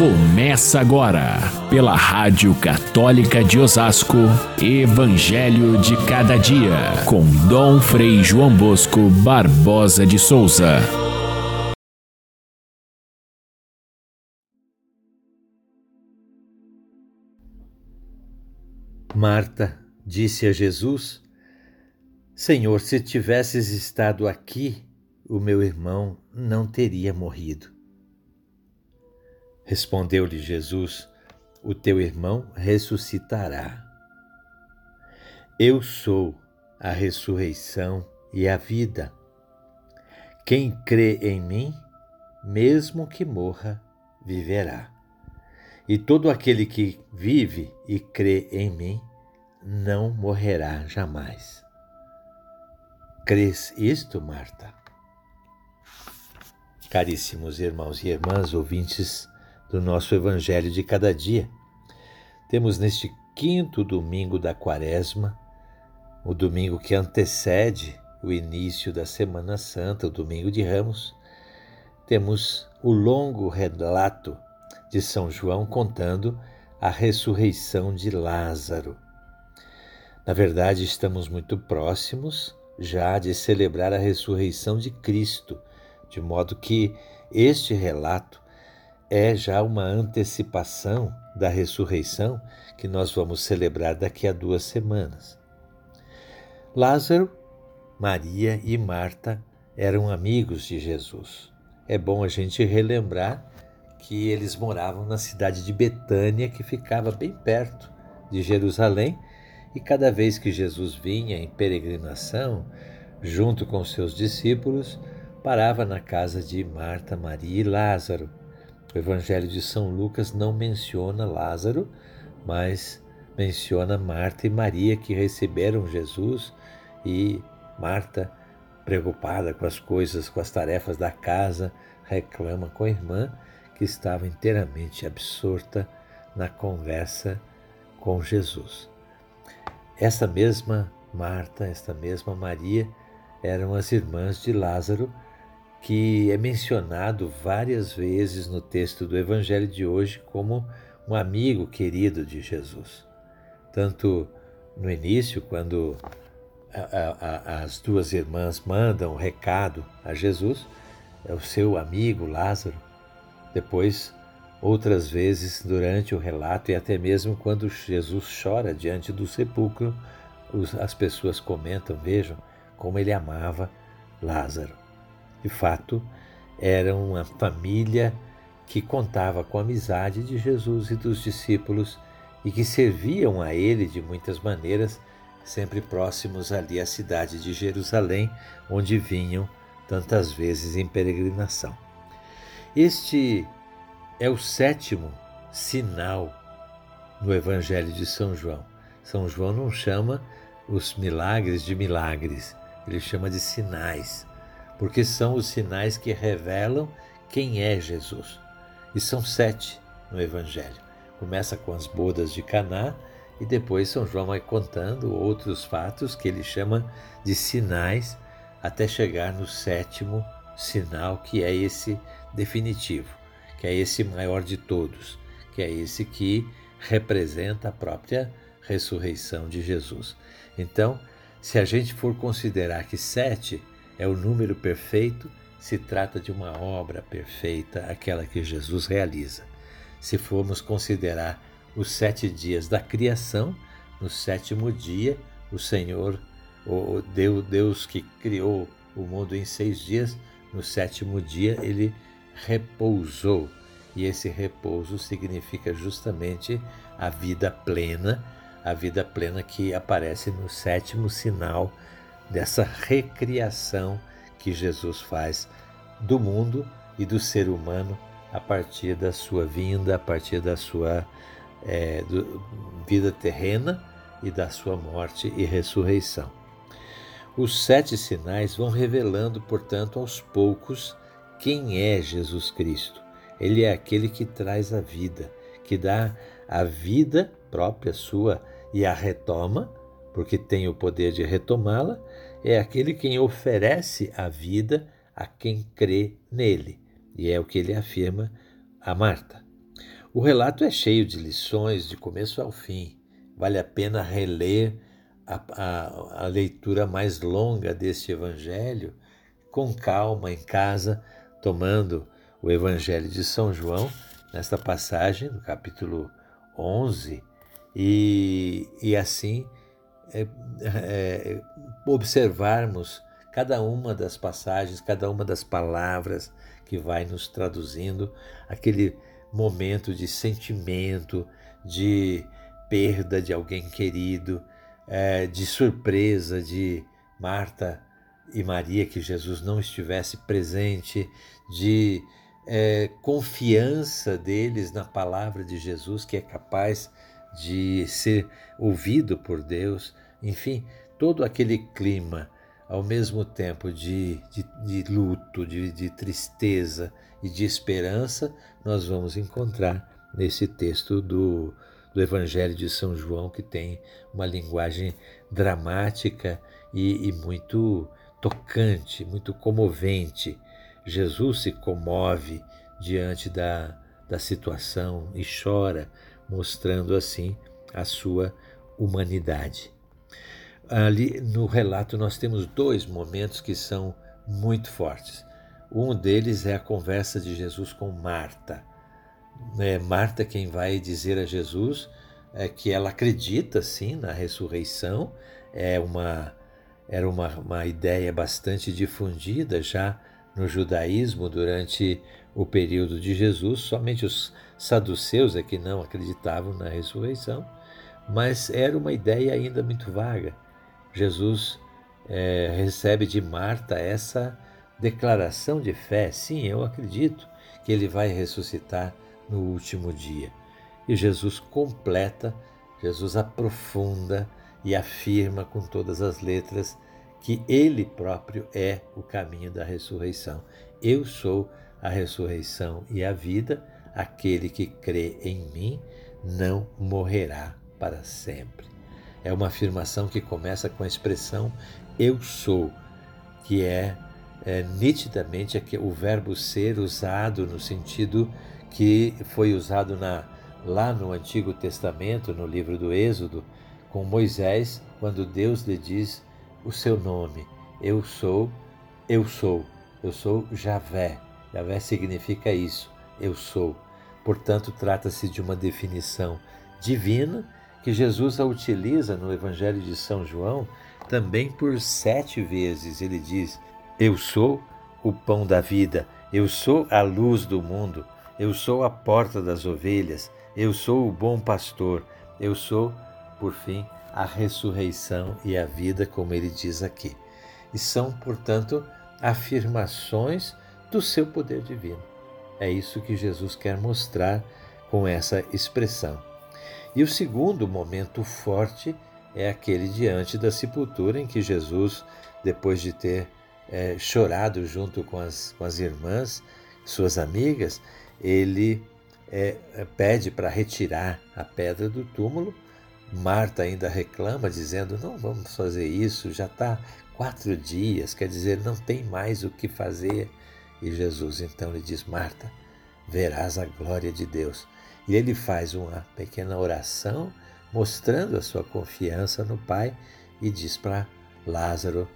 Começa agora, pela Rádio Católica de Osasco, Evangelho de Cada Dia, com Dom Frei João Bosco Barbosa de Souza. Marta disse a Jesus: Senhor, se tivesses estado aqui, o meu irmão não teria morrido. Respondeu-lhe Jesus: O teu irmão ressuscitará. Eu sou a ressurreição e a vida. Quem crê em mim, mesmo que morra, viverá. E todo aquele que vive e crê em mim, não morrerá jamais. Crês isto, Marta? Caríssimos irmãos e irmãs, ouvintes do nosso Evangelho de cada dia, temos neste quinto domingo da Quaresma, o domingo que antecede o início da Semana Santa, o domingo de Ramos, temos o longo relato de São João contando a ressurreição de Lázaro. Na verdade, estamos muito próximos já de celebrar a ressurreição de Cristo, de modo que este relato é já uma antecipação da ressurreição que nós vamos celebrar daqui a duas semanas. Lázaro, Maria e Marta eram amigos de Jesus. É bom a gente relembrar que eles moravam na cidade de Betânia, que ficava bem perto de Jerusalém, e cada vez que Jesus vinha em peregrinação, junto com seus discípulos, parava na casa de Marta, Maria e Lázaro. O Evangelho de São Lucas não menciona Lázaro, mas menciona Marta e Maria que receberam Jesus e Marta, preocupada com as coisas, com as tarefas da casa, reclama com a irmã que estava inteiramente absorta na conversa com Jesus. Essa mesma Marta, esta mesma Maria, eram as irmãs de Lázaro, que é mencionado várias vezes no texto do Evangelho de hoje como um amigo querido de Jesus. Tanto no início, quando a, a, as duas irmãs mandam um recado a Jesus, é o seu amigo Lázaro. Depois, outras vezes durante o relato e até mesmo quando Jesus chora diante do sepulcro, as pessoas comentam, vejam como ele amava Lázaro. De fato, era uma família que contava com a amizade de Jesus e dos discípulos e que serviam a ele de muitas maneiras, sempre próximos ali à cidade de Jerusalém, onde vinham tantas vezes em peregrinação. Este é o sétimo sinal no Evangelho de São João. São João não chama os milagres de milagres, ele chama de sinais porque são os sinais que revelam quem é Jesus. E são sete no Evangelho. Começa com as bodas de Caná e depois São João vai contando outros fatos que ele chama de sinais até chegar no sétimo sinal, que é esse definitivo, que é esse maior de todos, que é esse que representa a própria ressurreição de Jesus. Então, se a gente for considerar que sete é o número perfeito, se trata de uma obra perfeita, aquela que Jesus realiza. Se formos considerar os sete dias da criação, no sétimo dia, o Senhor, o Deus, Deus que criou o mundo em seis dias, no sétimo dia ele repousou. E esse repouso significa justamente a vida plena, a vida plena que aparece no sétimo sinal dessa recriação que Jesus faz do mundo e do ser humano a partir da sua vinda, a partir da sua é, do, vida terrena e da sua morte e ressurreição. Os sete sinais vão revelando, portanto, aos poucos quem é Jesus Cristo. Ele é aquele que traz a vida, que dá a vida própria sua e a retoma porque tem o poder de retomá-la, é aquele quem oferece a vida a quem crê nele. E é o que ele afirma a Marta. O relato é cheio de lições, de começo ao fim. Vale a pena reler a, a, a leitura mais longa deste evangelho com calma em casa, tomando o evangelho de São João, nesta passagem, no capítulo 11, e, e assim é, é, observarmos cada uma das passagens, cada uma das palavras que vai nos traduzindo aquele momento de sentimento, de perda de alguém querido, é, de surpresa de Marta e Maria que Jesus não estivesse presente, de é, confiança deles na palavra de Jesus que é capaz de ser ouvido por Deus, enfim, todo aquele clima ao mesmo tempo de, de, de luto, de, de tristeza e de esperança, nós vamos encontrar nesse texto do, do Evangelho de São João, que tem uma linguagem dramática e, e muito tocante, muito comovente. Jesus se comove diante da, da situação e chora, mostrando assim a sua humanidade. Ali no relato nós temos dois momentos que são muito fortes. Um deles é a conversa de Jesus com Marta. É Marta quem vai dizer a Jesus é que ela acredita sim na ressurreição, é uma era uma, uma ideia bastante difundida já no judaísmo durante o período de Jesus. Somente os saduceus é que não acreditavam na ressurreição, mas era uma ideia ainda muito vaga. Jesus é, recebe de Marta essa declaração de fé: sim, eu acredito que ele vai ressuscitar no último dia. E Jesus completa, Jesus aprofunda e afirma com todas as letras que ele próprio é o caminho da ressurreição. Eu sou a ressurreição e a vida, aquele que crê em mim não morrerá para sempre. É uma afirmação que começa com a expressão eu sou, que é, é nitidamente o verbo ser usado no sentido que foi usado na, lá no Antigo Testamento, no livro do Êxodo, com Moisés, quando Deus lhe diz o seu nome. Eu sou, eu sou, eu sou Javé. Javé significa isso, eu sou. Portanto, trata-se de uma definição divina que Jesus a utiliza no Evangelho de São João também por sete vezes. Ele diz: Eu sou o pão da vida, eu sou a luz do mundo, eu sou a porta das ovelhas, eu sou o bom pastor, eu sou, por fim, a ressurreição e a vida, como ele diz aqui. E são, portanto, afirmações do seu poder divino. É isso que Jesus quer mostrar com essa expressão. E o segundo momento forte é aquele diante da sepultura, em que Jesus, depois de ter é, chorado junto com as, com as irmãs, suas amigas, ele é, pede para retirar a pedra do túmulo Marta ainda reclama, dizendo: Não vamos fazer isso, já está quatro dias, quer dizer, não tem mais o que fazer. E Jesus então lhe diz: Marta, verás a glória de Deus. E ele faz uma pequena oração, mostrando a sua confiança no Pai, e diz para Lázaro,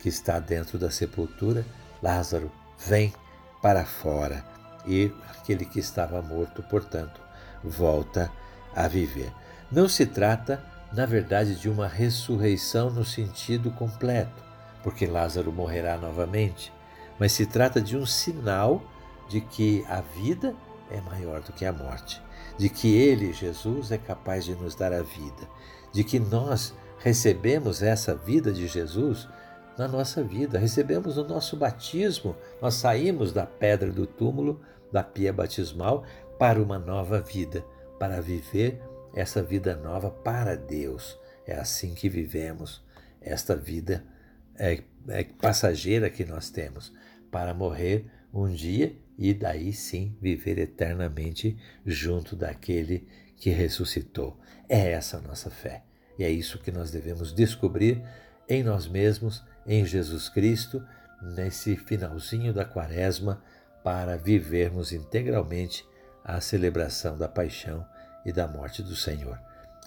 que está dentro da sepultura: Lázaro, vem para fora. E aquele que estava morto, portanto, volta a viver. Não se trata, na verdade, de uma ressurreição no sentido completo, porque Lázaro morrerá novamente, mas se trata de um sinal de que a vida é maior do que a morte, de que Ele, Jesus, é capaz de nos dar a vida, de que nós recebemos essa vida de Jesus na nossa vida, recebemos o nosso batismo, nós saímos da pedra do túmulo, da pia batismal, para uma nova vida, para viver essa vida nova para Deus. É assim que vivemos esta vida é, é passageira que nós temos para morrer um dia e daí sim viver eternamente junto daquele que ressuscitou. É essa a nossa fé. E é isso que nós devemos descobrir em nós mesmos, em Jesus Cristo, nesse finalzinho da quaresma, para vivermos integralmente a celebração da paixão e da morte do Senhor.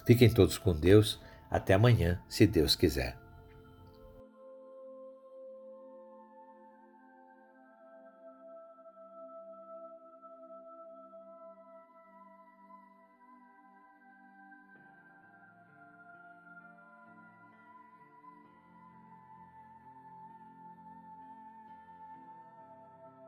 Fiquem todos com Deus. Até amanhã, se Deus quiser.